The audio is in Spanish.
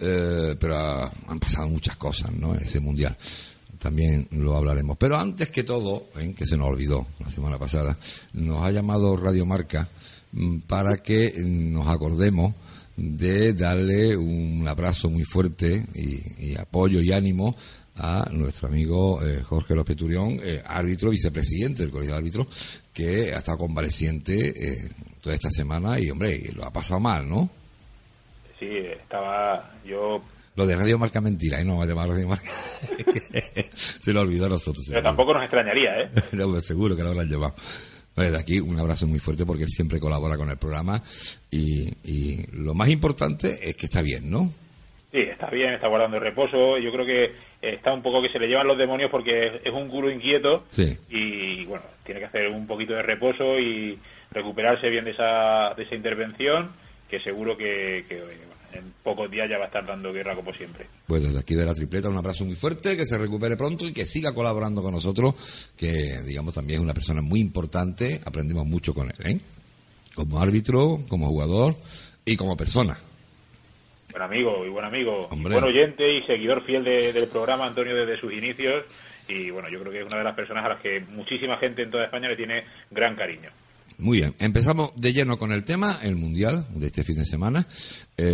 eh, pero ha- han pasado muchas cosas, ¿no? Ese mundial. También lo hablaremos. Pero antes que todo, ¿eh? que se nos olvidó la semana pasada, nos ha llamado Radio Marca mm, para que nos acordemos de darle un abrazo muy fuerte y, apoyo y ánimo a nuestro amigo eh, Jorge López Turión, eh, árbitro, vicepresidente del Colegio de Árbitros, que ha estado convaleciente toda esta semana y, hombre, lo ha pasado mal, ¿no? Sí, estaba yo, Lo de Radio Marca mentira, ¿eh? No va a llamar Radio Marca. se lo olvidó a nosotros. pero tampoco nos extrañaría, ¿eh? No, pues seguro que lo habrán llevado. Bueno, de aquí un abrazo muy fuerte porque él siempre colabora con el programa y, y lo más importante es que está bien, ¿no? Sí, está bien, está guardando el reposo. Yo creo que está un poco que se le llevan los demonios porque es, es un culo inquieto Sí. y, bueno, tiene que hacer un poquito de reposo y recuperarse bien de esa, de esa intervención, que seguro que, en pocos días ya va a estar dando guerra como siempre. Pues desde aquí de la tripleta un abrazo muy fuerte, que se recupere pronto y que siga colaborando con nosotros, que digamos también es una persona muy importante, aprendimos mucho con él, ¿eh? Como árbitro, como jugador y como persona. Buen amigo y buen amigo, Hombre. buen oyente y seguidor fiel de- del programa, Antonio, desde sus inicios. Y bueno, yo creo que es una de las personas a las que muchísima gente en toda España le tiene gran cariño. Muy bien, empezamos de lleno con el tema, el Mundial de este fin de semana. Eh,